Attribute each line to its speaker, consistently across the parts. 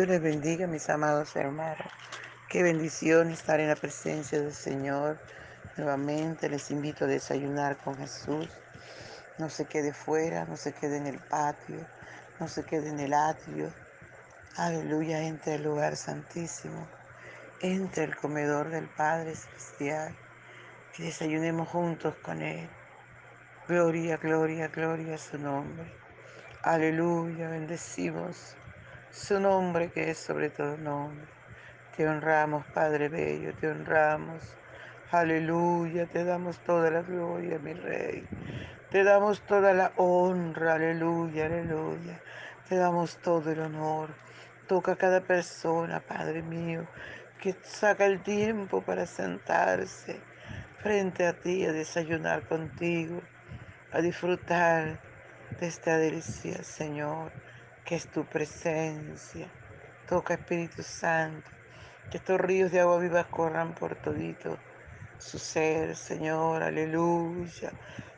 Speaker 1: Dios les bendiga, mis amados hermanos. Qué bendición estar en la presencia del Señor. Nuevamente les invito a desayunar con Jesús. No se quede fuera, no se quede en el patio, no se quede en el atrio. Aleluya, entre el lugar santísimo, entre el comedor del Padre Celestial y desayunemos juntos con Él. Gloria, gloria, gloria a su nombre. Aleluya, bendecimos su nombre que es sobre todo nombre. Te honramos, Padre Bello, te honramos. Aleluya, te damos toda la gloria, mi Rey. Te damos toda la honra, aleluya, aleluya. Te damos todo el honor. Toca a cada persona, Padre mío, que saca el tiempo para sentarse frente a ti a desayunar contigo, a disfrutar de esta delicia, Señor, que es tu presencia. Toca Espíritu Santo, que estos ríos de agua viva corran por todito su ser, Señor, aleluya,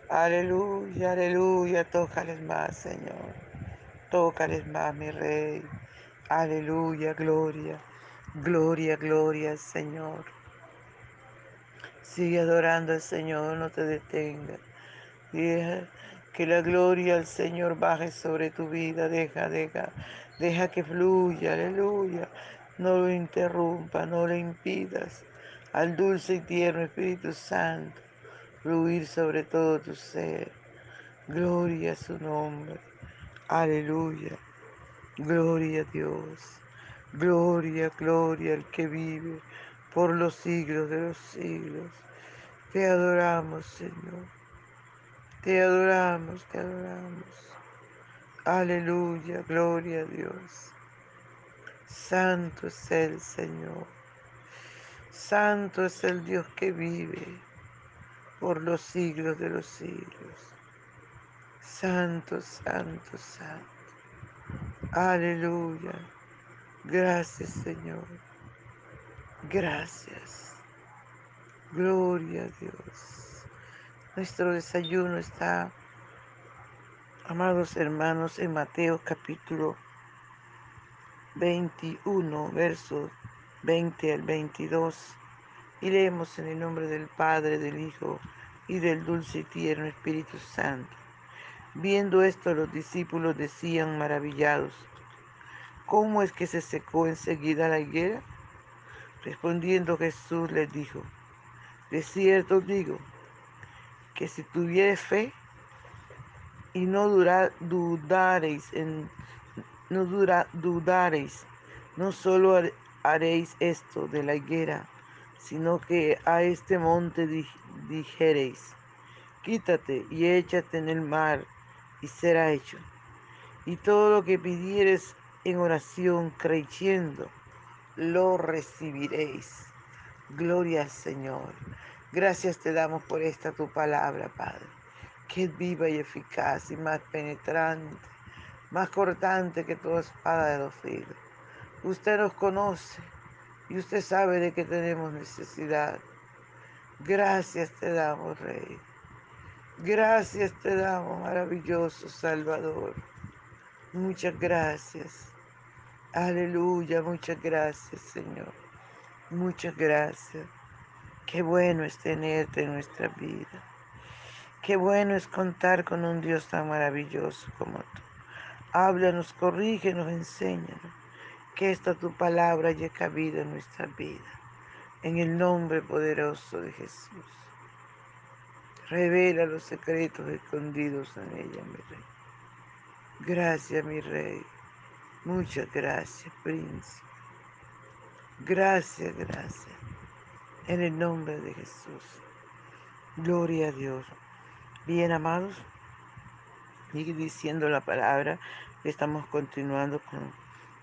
Speaker 1: aleluya, aleluya, tócales más, Señor, tócales más, mi Rey, aleluya, gloria, gloria, gloria, Señor. Sigue adorando al Señor, no te detengas. Que la gloria al Señor baje sobre tu vida. Deja, deja, deja que fluya. Aleluya. No lo interrumpa, no le impidas. Al dulce y tierno Espíritu Santo, fluir sobre todo tu ser. Gloria a su nombre. Aleluya. Gloria a Dios. Gloria, gloria al que vive por los siglos de los siglos. Te adoramos, Señor. Te adoramos, te adoramos. Aleluya, gloria a Dios. Santo es el Señor. Santo es el Dios que vive por los siglos de los siglos. Santo, santo, santo. Aleluya. Gracias, Señor. Gracias. Gloria a Dios. Nuestro desayuno está, amados hermanos, en Mateo capítulo 21, versos 20 al 22. Y leemos en el nombre del Padre, del Hijo y del dulce y tierno Espíritu Santo. Viendo esto, los discípulos decían maravillados, ¿cómo es que se secó enseguida la higuera? Respondiendo Jesús les dijo, de cierto digo, que si tuvieres fe y no dudaréis, en, no dudaréis, no solo haréis esto de la higuera, sino que a este monte dijereis, quítate y échate en el mar, y será hecho. Y todo lo que pidieres en oración creyendo, lo recibiréis. Gloria al Señor. Gracias te damos por esta tu palabra, Padre, que es viva y eficaz y más penetrante, más cortante que toda espada de los filos. Usted nos conoce y usted sabe de qué tenemos necesidad. Gracias te damos, Rey. Gracias te damos, maravilloso Salvador. Muchas gracias. Aleluya, muchas gracias, Señor. Muchas gracias. Qué bueno es tenerte en nuestra vida. Qué bueno es contar con un Dios tan maravilloso como tú. Háblanos, corrígenos, enséñanos. Que esta tu palabra haya cabida en nuestra vida. En el nombre poderoso de Jesús. Revela los secretos escondidos en ella, mi rey. Gracias, mi rey. Muchas gracias, príncipe. Gracias, gracias en el nombre de Jesús. Gloria a Dios. Bien, amados, y diciendo la palabra, estamos continuando con,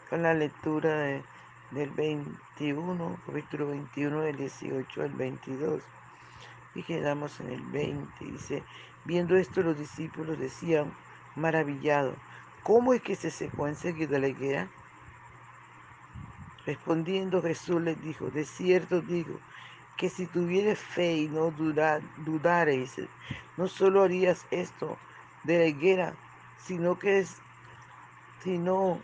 Speaker 1: con la lectura de, del 21, capítulo 21, del 18 al 22. Y quedamos en el 20. Dice, viendo esto los discípulos decían, maravillado, ¿cómo es que se secó enseguida la higuera? Respondiendo Jesús les dijo, de cierto digo, que si tuvieres fe y no dudares, no solo harías esto de la higuera, sino que sino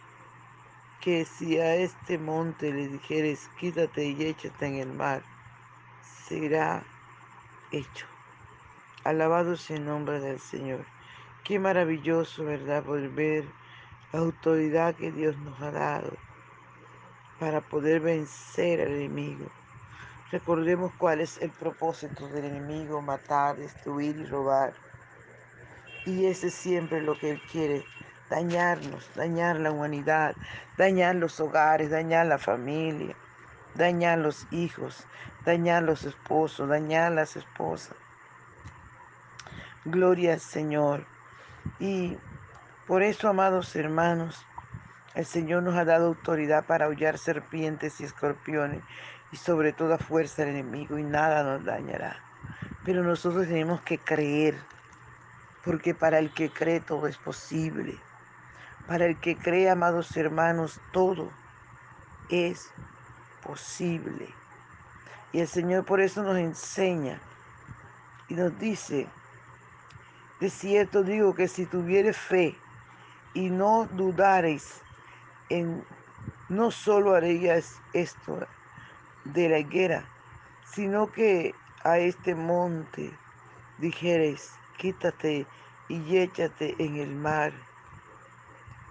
Speaker 1: que si a este monte le dijeres, quítate y échate en el mar, será hecho. Alabado sea el nombre del Señor. Qué maravilloso, ¿verdad? Volver la autoridad que Dios nos ha dado para poder vencer al enemigo. Recordemos cuál es el propósito del enemigo, matar, destruir y robar. Y ese es siempre lo que él quiere, dañarnos, dañar la humanidad, dañar los hogares, dañar la familia, dañar los hijos, dañar los esposos, dañar las esposas. Gloria al Señor. Y por eso, amados hermanos, el Señor nos ha dado autoridad para hollar serpientes y escorpiones y sobre toda fuerza del enemigo y nada nos dañará. Pero nosotros tenemos que creer porque para el que cree todo es posible. Para el que cree, amados hermanos, todo es posible. Y el Señor por eso nos enseña y nos dice, de cierto digo que si tuvieres fe y no dudareis en, no solo harías esto de la higuera, sino que a este monte dijeres, quítate y échate en el mar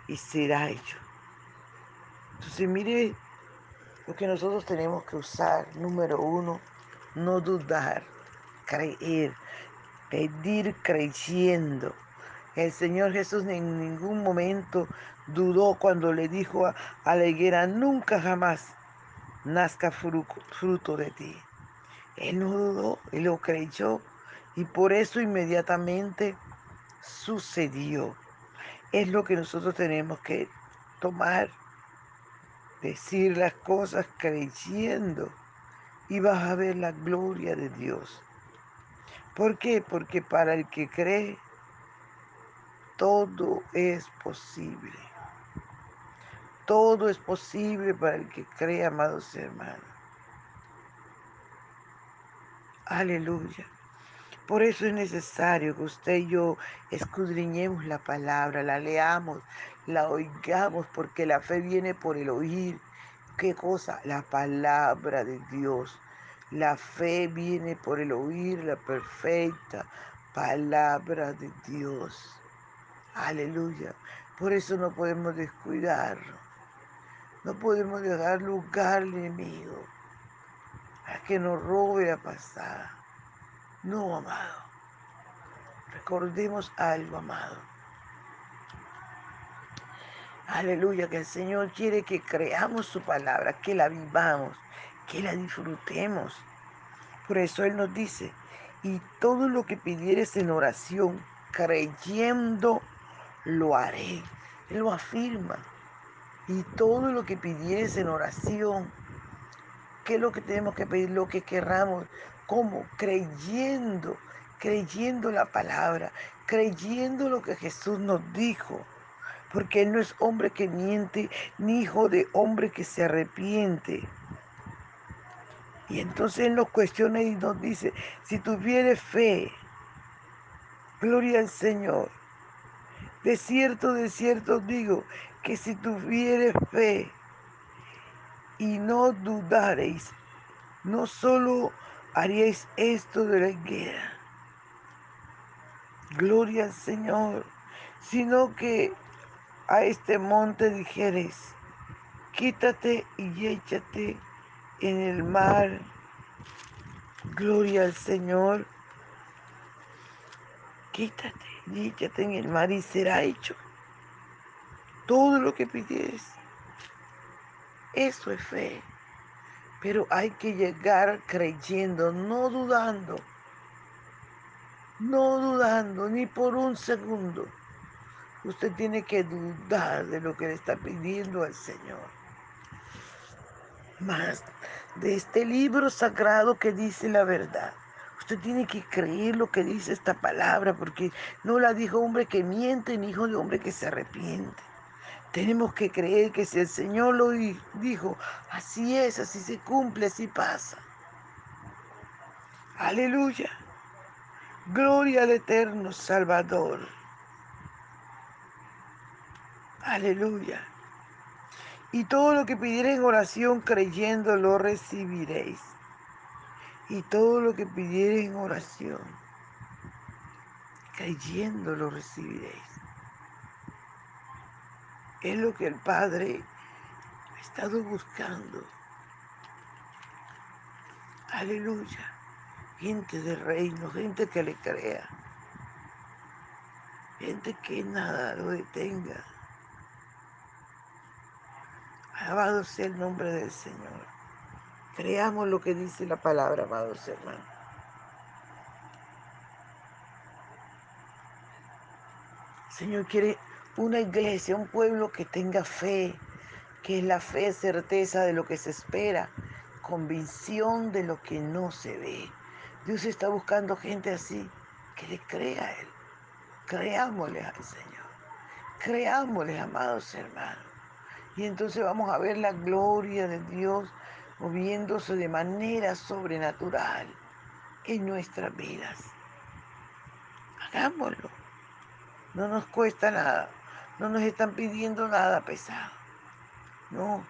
Speaker 1: y será hecho. Entonces mire lo que nosotros tenemos que usar. Número uno, no dudar, creer, pedir creyendo. El Señor Jesús en ningún momento dudó cuando le dijo a, la higuera, nunca jamás nazca fruto de ti. Él no dudó, él lo creyó y por eso inmediatamente sucedió. Es lo que nosotros tenemos que tomar, decir las cosas creyendo y vas a ver la gloria de Dios. ¿Por qué? Porque para el que cree, todo es posible. Todo es posible para el que cree, amados hermanos. Aleluya. Por eso es necesario que usted y yo escudriñemos la palabra, la leamos, la oigamos, porque la fe viene por el oír. ¿Qué cosa? La palabra de Dios. La fe viene por el oír la perfecta palabra de Dios. Aleluya. Por eso no podemos descuidarlo. No podemos dejar lugar al enemigo a que nos robe la pasada. No, amado. Recordemos algo, amado. Aleluya, que el Señor quiere que creamos su palabra, que la vivamos, que la disfrutemos. Por eso Él nos dice, y todo lo que pidieres en oración, creyendo, lo haré. Él lo afirma. Y todo lo que pidieres en oración, ¿qué es lo que tenemos que pedir? Lo que querramos. ¿Cómo? Creyendo, creyendo la palabra, creyendo lo que Jesús nos dijo. Porque Él no es hombre que miente, ni hijo de hombre que se arrepiente. Y entonces Él nos cuestiona y nos dice, si tuvieres fe, gloria al Señor. De cierto, de cierto digo, que si tuvieres fe y no dudareis, no solo haríais esto de la higuera, gloria al Señor, sino que a este monte dijeres, quítate y échate en el mar, gloria al Señor, quítate y échate en el mar y será hecho todo lo que pides. Eso es fe. Pero hay que llegar creyendo, no dudando. No dudando ni por un segundo. Usted tiene que dudar de lo que le está pidiendo al Señor. Más de este libro sagrado que dice la verdad. Usted tiene que creer lo que dice esta palabra, porque no la dijo hombre que miente, ni hijo de hombre que se arrepiente. Tenemos que creer que si el Señor lo dijo, así es, así se cumple, así pasa. Aleluya. Gloria al eterno Salvador. Aleluya. Y todo lo que pidiereis en oración creyendo lo recibiréis. Y todo lo que pidiereis en oración creyendo lo recibiréis. Es lo que el Padre ha estado buscando. Aleluya. Gente de reino, gente que le crea. Gente que nada lo detenga. Alabado sea el nombre del Señor. Creamos lo que dice la palabra, amados hermanos. Señor quiere una iglesia, un pueblo que tenga fe, que es la fe certeza de lo que se espera, convicción de lo que no se ve. Dios está buscando gente así, que le crea a Él. Creámosle al Señor. Creámosle, amados hermanos. Y entonces vamos a ver la gloria de Dios moviéndose de manera sobrenatural en nuestras vidas. Hagámoslo. No nos cuesta nada. No nos están pidiendo nada pesado. No.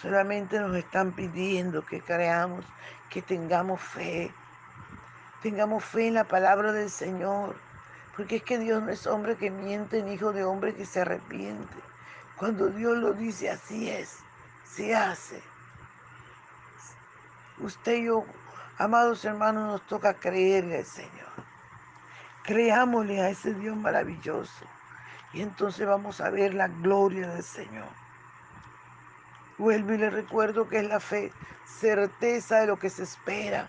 Speaker 1: Solamente nos están pidiendo que creamos, que tengamos fe. Tengamos fe en la palabra del Señor. Porque es que Dios no es hombre que miente, ni hijo de hombre que se arrepiente. Cuando Dios lo dice, así es, se hace. Usted y yo, amados hermanos, nos toca creerle al Señor. Creámosle a ese Dios maravilloso. Y entonces vamos a ver la gloria del Señor. Vuelvo y le recuerdo que es la fe, certeza de lo que se espera,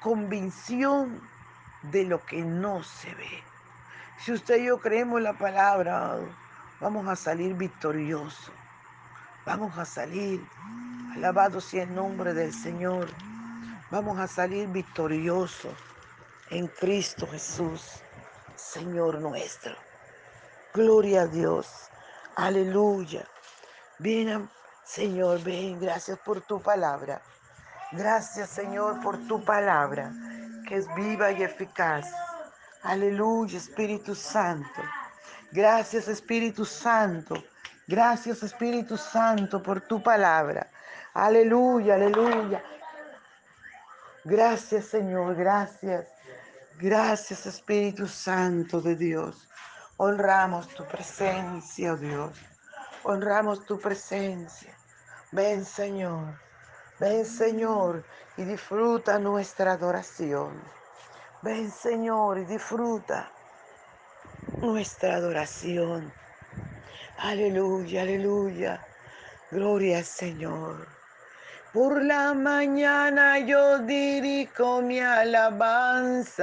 Speaker 1: convicción de lo que no se ve. Si usted y yo creemos la palabra, vamos a salir victoriosos. Vamos a salir, alabado sea el nombre del Señor. Vamos a salir victoriosos en Cristo Jesús, Señor nuestro. Gloria a Dios. Aleluya. Ven, Señor, ven. Gracias por tu palabra. Gracias, Señor, por tu palabra, que es viva y eficaz. Aleluya, Espíritu Santo. Gracias, Espíritu Santo. Gracias, Espíritu Santo, por tu palabra. Aleluya, aleluya. Gracias, Señor, gracias. Gracias, Espíritu Santo de Dios. Honramos tu presencia, oh Dios. Honramos tu presencia. Ven, Señor. Ven, Señor, y disfruta nuestra adoración. Ven, Señor, y disfruta nuestra adoración. Aleluya, aleluya. Gloria al Señor. Por la mañana yo dirijo mi alabanza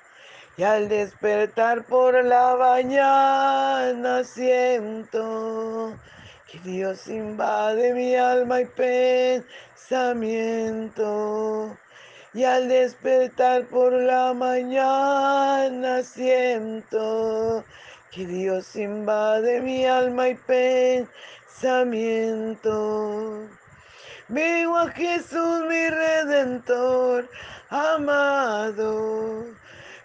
Speaker 1: Y al despertar por la mañana siento que Dios invade mi alma y pensamiento. Y al despertar por la mañana siento que Dios invade mi alma y pensamiento. Veo a Jesús mi redentor amado,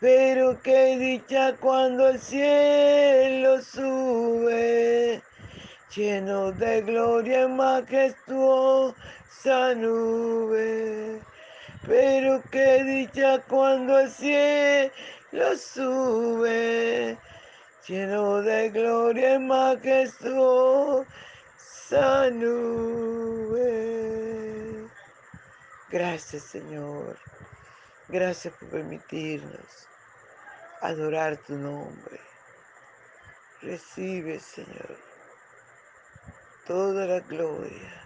Speaker 1: Pero qué dicha cuando el cielo sube lleno de gloria y majestuosa nube. Pero qué dicha cuando el cielo sube, lleno de gloria y majestuosa nube. Gracias Señor, gracias por permitirnos adorar tu nombre. Recibe Señor toda la gloria,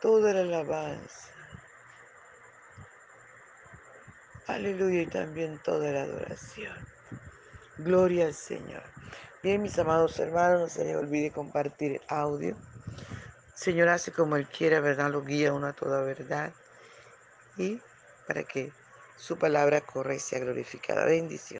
Speaker 1: toda la alabanza. Aleluya y también toda la adoración. Gloria al Señor. Bien, mis amados hermanos, no se les olvide compartir audio. Señor hace como Él quiera, ¿verdad? Lo guía uno a toda verdad. Y para que su palabra corra y sea glorificada. Bendición.